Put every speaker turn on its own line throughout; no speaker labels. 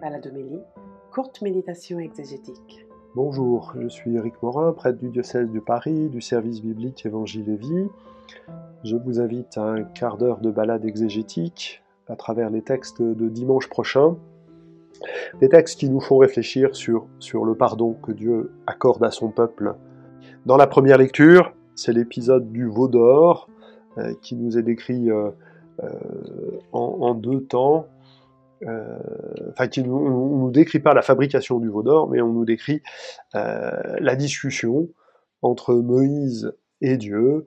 Baladomélie, courte méditation exégétique.
Bonjour, je suis Eric Morin, prêtre du diocèse de Paris, du service biblique Évangile et Vie. Je vous invite à un quart d'heure de balade exégétique à travers les textes de dimanche prochain. Des textes qui nous font réfléchir sur, sur le pardon que Dieu accorde à son peuple. Dans la première lecture, c'est l'épisode du veau d'or euh, qui nous est décrit euh, euh, en, deux temps. Euh, enfin, qui nous, on, nous décrit pas la fabrication du veau d'or, mais on nous décrit la discussion entre Moïse et Dieu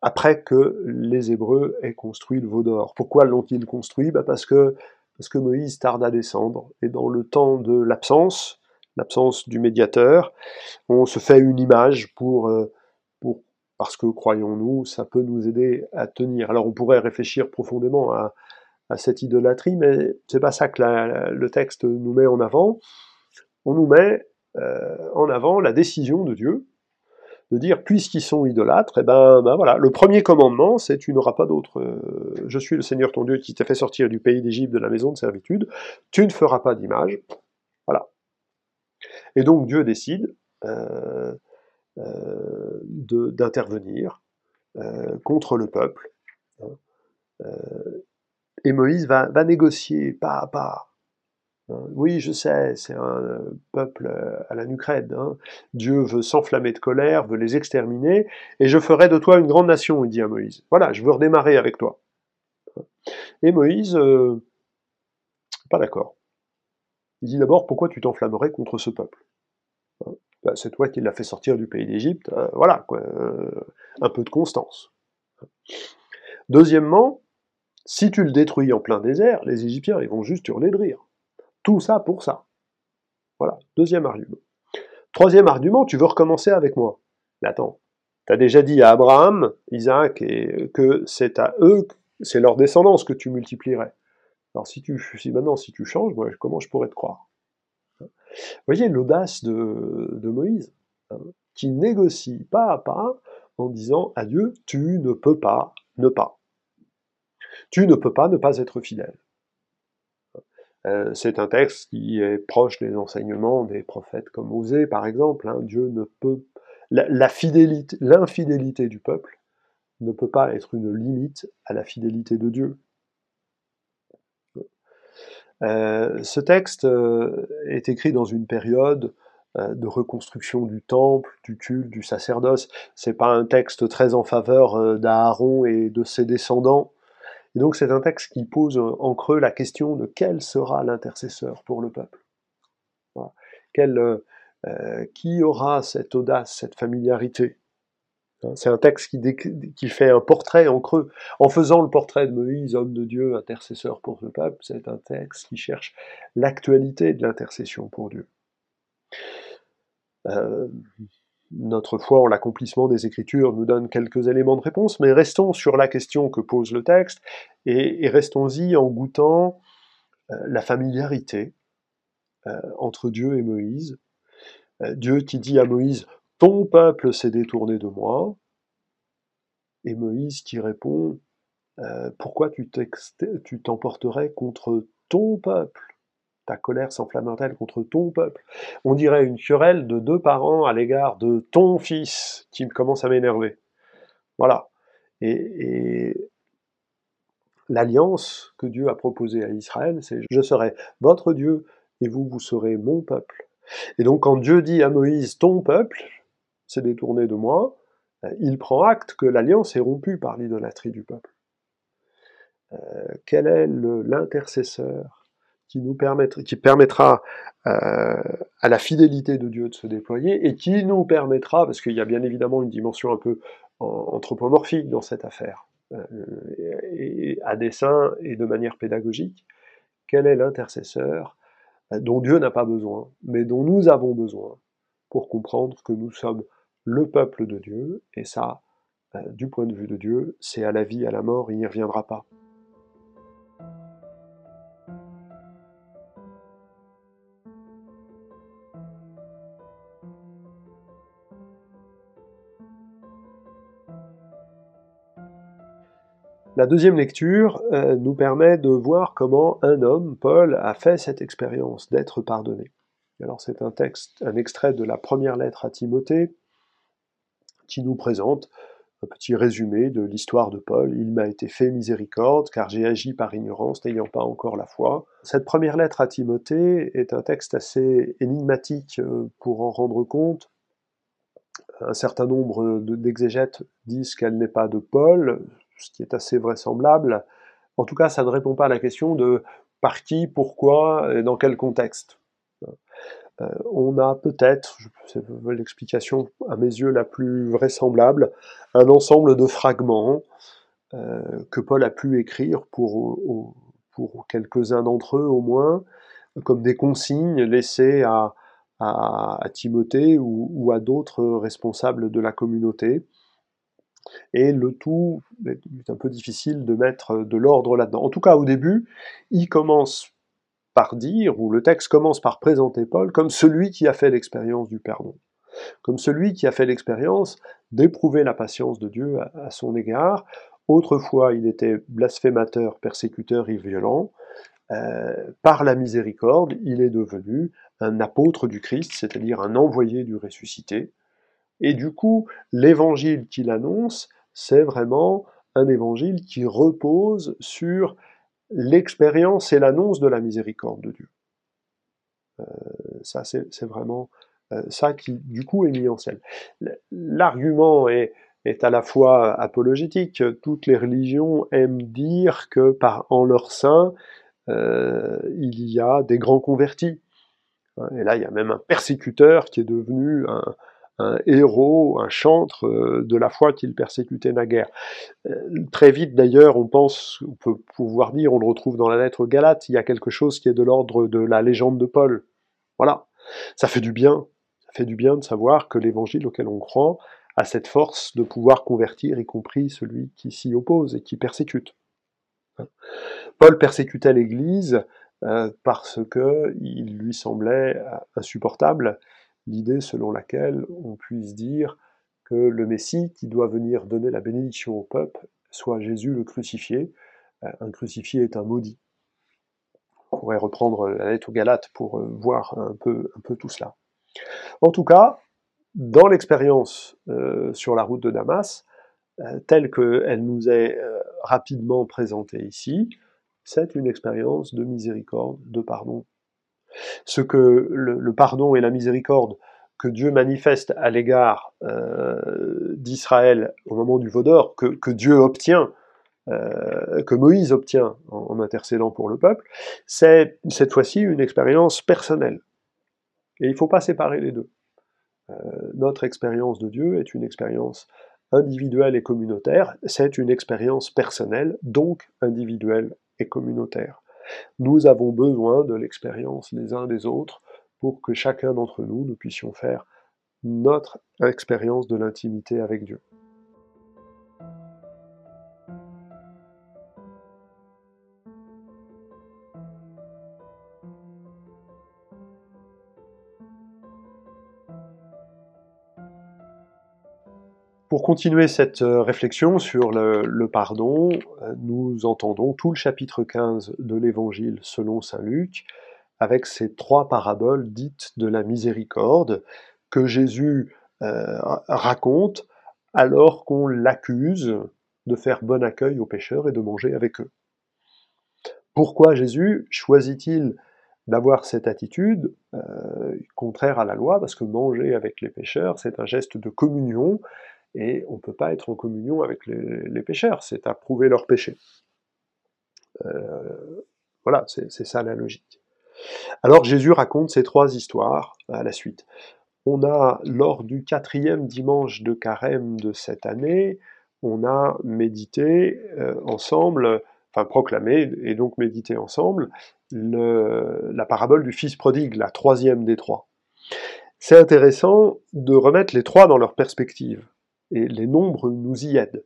après que les Hébreux aient construit le veau d'or. Pourquoi l'ont-ils construit? Bah Parce que parce que Moïse tarde à descendre, et dans le temps de l'absence, l'absence du médiateur, on se fait une image pour, pour parce que, croyons-nous, ça peut nous aider à tenir. Alors on pourrait réfléchir profondément à, à cette idolâtrie, mais c'est pas ça que le texte nous met en avant. On nous met euh, en avant la décision de Dieu de dire puisqu'ils sont idolâtres, et eh ben, ben, voilà, le premier commandement, c'est tu n'auras pas d'autre. Euh, je suis le Seigneur ton Dieu qui t'a fait sortir du pays d'Égypte de la maison de servitude. Tu ne feras pas d'image. Voilà. Et donc Dieu décide euh, d'intervenir contre le peuple. Hein. Euh, et Moïse va, négocier pas à pas. Hein. Oui, je sais, c'est un peuple à la nucrède. Hein. Dieu veut s'enflammer de colère, veut les exterminer, et je ferai de toi une grande nation, il dit à Moïse. Voilà, je veux redémarrer avec toi. Et Moïse, euh, pas d'accord. Il dit d'abord, pourquoi tu t'enflammerais contre ce peuple bah, c'est toi qui l'as fait sortir du pays d'Égypte, euh, voilà, euh, un peu de constance. Deuxièmement, si tu le détruis en plein désert, les Égyptiens ils vont juste hurler de rire. Tout ça pour ça. Voilà, deuxième argument. Troisième argument, tu veux recommencer avec moi. Mais attends, tu as déjà dit à Abraham, Isaac, et que c'est à eux, c'est leur descendance que tu multiplierais. Alors si tu, maintenant si tu changes, moi, comment je pourrais te croire? Vous voyez l'audace de, Moïse, hein, qui négocie pas à pas en disant à Dieu, tu ne peux pas ne pas. Tu ne peux pas ne pas être fidèle. Euh, c'est un texte qui est proche des enseignements des prophètes comme Osée, par exemple. Hein. Dieu ne peut. La, fidélité, l'infidélité du peuple ne peut pas être une limite à la fidélité de Dieu. Euh, ce texte euh, est écrit dans une période de reconstruction du temple, du culte, du sacerdoce. C'est pas un texte très en faveur d'Aaron et de ses descendants. Et donc c'est un texte qui pose en creux la question de quel sera l'intercesseur pour le peuple. Quel, qui aura cette audace, cette familiarité? Hein, c'est un texte qui, fait un portrait en creux. En faisant le portrait de Moïse, homme de Dieu, intercesseur pour le peuple, c'est un texte qui cherche l'actualité de l'intercession pour Dieu. Euh, notre foi en l'accomplissement des Écritures nous donne quelques éléments de réponse, mais restons sur la question que pose le texte et, restons-y en goûtant euh, la familiarité euh, entre Dieu et Moïse. Dieu qui dit à Moïse ton peuple s'est détourné de moi. Et Moïse qui répond, euh, pourquoi tu t'emporterais contre ton peuple? Ta colère s'enflammerait-elle contre ton peuple? On dirait une querelle de deux parents à l'égard de ton fils qui commence à m'énerver. Voilà. Et, l'alliance que Dieu a proposée à Israël, c'est je serai votre Dieu et vous, vous serez mon peuple. Et donc quand Dieu dit à Moïse ton peuple, s'est détourné de moi, euh, il prend acte que l'alliance est rompue par l'idolâtrie du peuple. Euh, quel est l'intercesseur qui permettra, euh, à la fidélité de Dieu de se déployer et qui nous permettra, parce qu'il y a bien évidemment une dimension un peu anthropomorphique dans cette affaire, et à dessein et de manière pédagogique, quel est l'intercesseur dont Dieu n'a pas besoin, mais dont nous avons besoin pour comprendre que nous sommes le peuple de Dieu, et ça, euh, du point de vue de Dieu, c'est à la vie, à la mort, il n'y reviendra pas. La deuxième lecture euh, nous permet de voir comment un homme, Paul, a fait cette expérience d'être pardonné. Alors c'est un texte, un extrait de la première lettre à Timothée qui nous présente un petit résumé de l'histoire de Paul. Il m'a été fait miséricorde, car j'ai agi par ignorance, n'ayant pas encore la foi. Cette première lettre à Timothée est un texte assez énigmatique euh, pour en rendre compte. Un certain nombre d'exégètes disent qu'elle n'est pas de Paul, ce qui est assez vraisemblable. En tout cas, ça ne répond pas à la question de par qui, pourquoi et dans quel contexte. Euh, on a peut-être, c'est l'explication à mes yeux la plus vraisemblable, un ensemble de fragments euh, que Paul a pu écrire pour, pour quelques-uns d'entre eux au moins, comme des consignes laissées à, à, Timothée ou, à d'autres responsables de la communauté. Et le tout est un peu difficile de mettre de l'ordre là-dedans. En tout cas, au début, il commence par dire, ou le texte commence par présenter Paul comme celui qui a fait l'expérience du pardon, comme celui qui a fait l'expérience d'éprouver la patience de Dieu à, son égard. Autrefois, il était blasphémateur, persécuteur et violent. Euh, par la miséricorde, il est devenu un apôtre du Christ, c'est-à-dire un envoyé du ressuscité. Et du coup, l'évangile qu'il annonce, c'est vraiment un évangile qui repose sur l'expérience et l'annonce de la miséricorde de Dieu. Euh, ça, c'est vraiment euh, ça qui, du coup, est mis en scène. L'argument est, à la fois apologétique. Toutes les religions aiment dire que, par, en leur sein, euh, il y a des grands convertis. Et là, il y a même un persécuteur qui est devenu un, un héros, un chantre euh, de la foi qu'il persécutait naguère. Euh, très vite d'ailleurs, on pense, on peut pouvoir dire, on le retrouve dans la lettre Galate, il y a quelque chose qui est de l'ordre de la légende de Paul. Voilà, ça fait du bien, ça fait du bien de savoir que l'évangile auquel on croit a cette force de pouvoir convertir, y compris celui qui s'y oppose et qui persécute. Paul persécutait l'Église euh, parce que il lui semblait insupportable l'idée selon laquelle on puisse dire que le Messie qui doit venir donner la bénédiction au peuple soit Jésus le crucifié. Euh, un crucifié est un maudit. On pourrait reprendre la lettre aux Galates pour euh, voir un peu, tout cela. En tout cas, dans l'expérience euh, sur la route de Damas, telle qu'elle nous est rapidement présentée ici, c'est une expérience de miséricorde, de pardon ce que le, pardon et la miséricorde que Dieu manifeste à l'égard euh, d'Israël au moment du Vaudor, que, que Dieu obtient, euh, que Moïse obtient en, intercédant pour le peuple, c'est cette fois-ci une expérience personnelle. Et il ne faut pas séparer les deux. Euh, notre expérience de Dieu est une expérience individuelle et communautaire, c'est une expérience personnelle, donc individuelle et communautaire. Nous avons besoin de l'expérience les uns des autres pour que chacun d'entre nous, nous puissions faire notre expérience de l'intimité avec Dieu. Pour continuer cette euh, réflexion sur le, pardon, euh, nous entendons tout le chapitre 15 de l'Évangile selon Saint Luc, avec ces trois paraboles dites de la miséricorde que Jésus euh, raconte alors qu'on l'accuse de faire bon accueil aux pécheurs et de manger avec eux. Pourquoi Jésus choisit-il d'avoir cette attitude contraire à la loi? Parce que manger avec les pécheurs, c'est un geste de communion et on ne peut pas être en communion avec les, pécheurs, c'est approuver leur péché. Euh, voilà, c'est ça la logique. Alors Jésus raconte ces trois histoires à la suite. On a, lors du quatrième dimanche de carême de cette année, on a médité euh, ensemble, enfin proclamé et donc médité ensemble, la parabole du fils prodigue, la troisième des trois. C'est intéressant de remettre les trois dans leur perspective et les nombres nous y aident.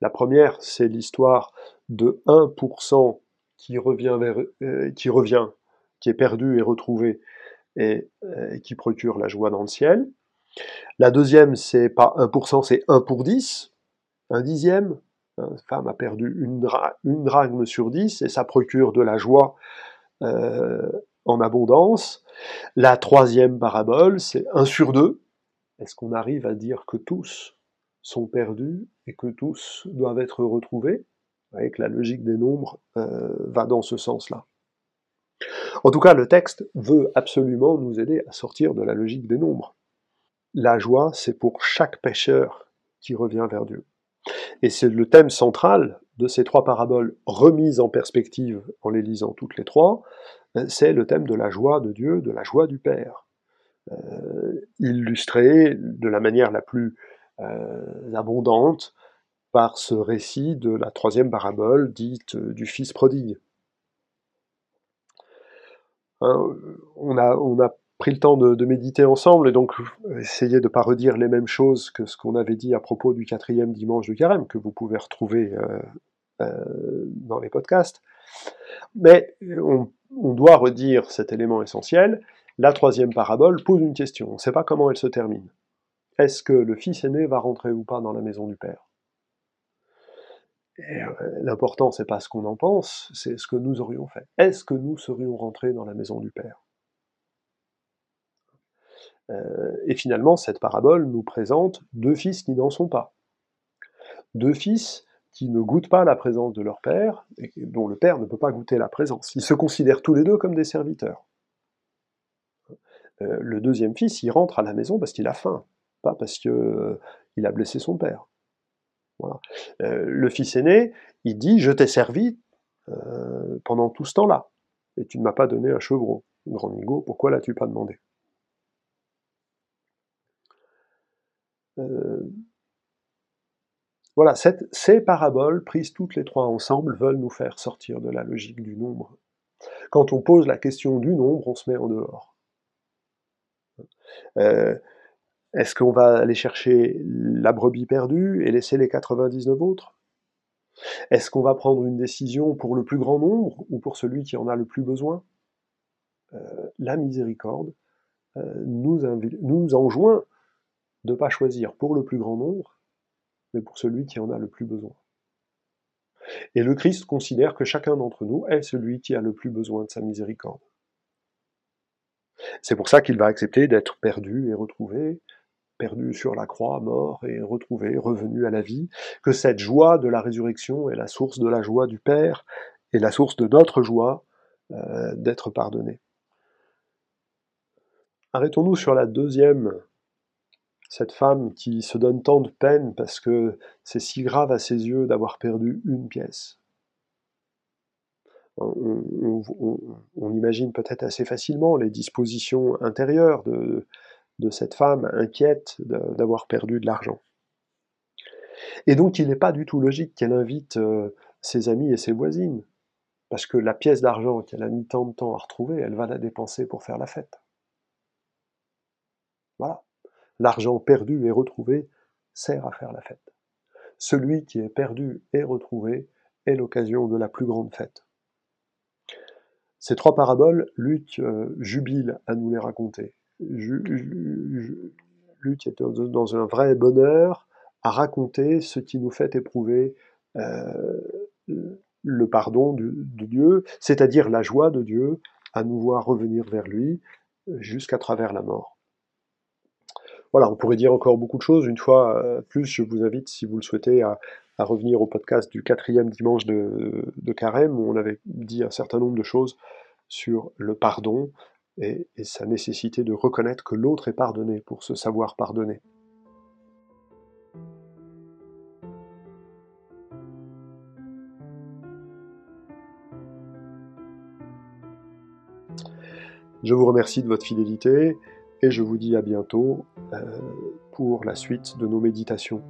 La première, c'est l'histoire de 1% qui revient, euh, qui revient, qui est perdu et retrouvé, et euh, qui procure la joie dans le ciel. La deuxième, c'est pas 1%, c'est 1 pour 10, un dixième, Une femme a perdu une, drachme sur dix et ça procure de la joie euh, en abondance. La troisième parabole, c'est un sur deux. Est-ce qu'on arrive à dire que tous sont perdus et que tous doivent être retrouvés Vous voyez que la logique des nombres euh, va dans ce sens-là. En tout cas, le texte veut absolument nous aider à sortir de la logique des nombres. La joie, c'est pour chaque pécheur qui revient vers Dieu. Et c'est le thème central de ces trois paraboles remises en perspective en les lisant toutes les trois, euh, c'est le thème de la joie de Dieu, de la joie du Père, euh, illustré de la manière la plus abondante par ce récit de la troisième parabole dite du Fils prodigue. Hein, on, a, pris le temps de, méditer ensemble et donc essayer de ne pas redire les mêmes choses que ce qu'on avait dit à propos du quatrième dimanche du carême, que vous pouvez retrouver euh, euh, dans les podcasts. Mais on, doit redire cet élément essentiel. La troisième parabole pose une question. On ne sait pas comment elle se termine. Est-ce que le fils aîné va rentrer ou pas dans la maison du père? Euh, L'important, c'est pas ce qu'on en pense, c'est ce que nous aurions fait. Est-ce que nous serions rentrés dans la maison du père? Euh, et finalement, cette parabole nous présente deux fils qui n'en sont pas. Deux fils qui ne goûtent pas la présence de leur père, et dont le père ne peut pas goûter la présence. Ils se considèrent tous les deux comme des serviteurs. Euh, le deuxième fils, il rentre à la maison parce qu'il a faim, parce qu'il euh, a blessé son père. le fils aîné, il dit Je t'ai servi pendant tout ce temps-là, et tu ne m'as pas donné un chevreau. Grand Nigo, pourquoi l'as-tu pas demandé? Euh, voilà, ces paraboles, prises toutes les trois ensemble, veulent nous faire sortir de la logique du nombre. Quand on pose la question du nombre, on se met en dehors. Euh, est-ce qu'on va aller chercher la brebis perdue et laisser les 99 autres? Est-ce qu'on va prendre une décision pour le plus grand nombre ou pour celui qui en a le plus besoin? Euh, La miséricorde nous, nous enjoint de ne pas choisir pour le plus grand nombre, mais pour celui qui en a le plus besoin. Et le Christ considère que chacun d'entre nous est celui qui a le plus besoin de sa miséricorde. C'est pour ça qu'il va accepter d'être perdu et retrouvé, perdu sur la croix, mort et retrouvé, revenu à la vie, que cette joie de la résurrection est la source de la joie du Père et la source de notre joie euh, d'être pardonné. Arrêtons-nous sur la deuxième cette femme qui se donne tant de peine parce que c'est si grave à ses yeux d'avoir perdu une pièce. On, imagine peut-être assez facilement les dispositions intérieures de, cette femme inquiète d'avoir perdu de l'argent. Et donc il n'est pas du tout logique qu'elle invite euh, ses amis et ses voisines, parce que la pièce d'argent qu'elle a mis tant de temps à retrouver, elle va la dépenser pour faire la fête. Voilà l'argent perdu et retrouvé sert à faire la fête. Celui qui est perdu et retrouvé est l'occasion de la plus grande fête. Ces trois paraboles, Luc euh, jubile à nous les raconter. Luc est dans un vrai bonheur à raconter ce qui nous fait éprouver euh, le pardon de Dieu, c'est-à-dire la joie de Dieu à nous voir revenir vers lui jusqu'à travers la mort voilà, on pourrait dire encore beaucoup de choses. Une fois euh, plus, je vous invite, si vous le souhaitez, à, revenir au podcast du quatrième dimanche de, Carême, où on avait dit un certain nombre de choses sur le pardon et, sa nécessité de reconnaître que l'autre est pardonné pour se savoir pardonner. Je vous remercie de votre fidélité et je vous dis à bientôt euh, pour la suite de nos méditations.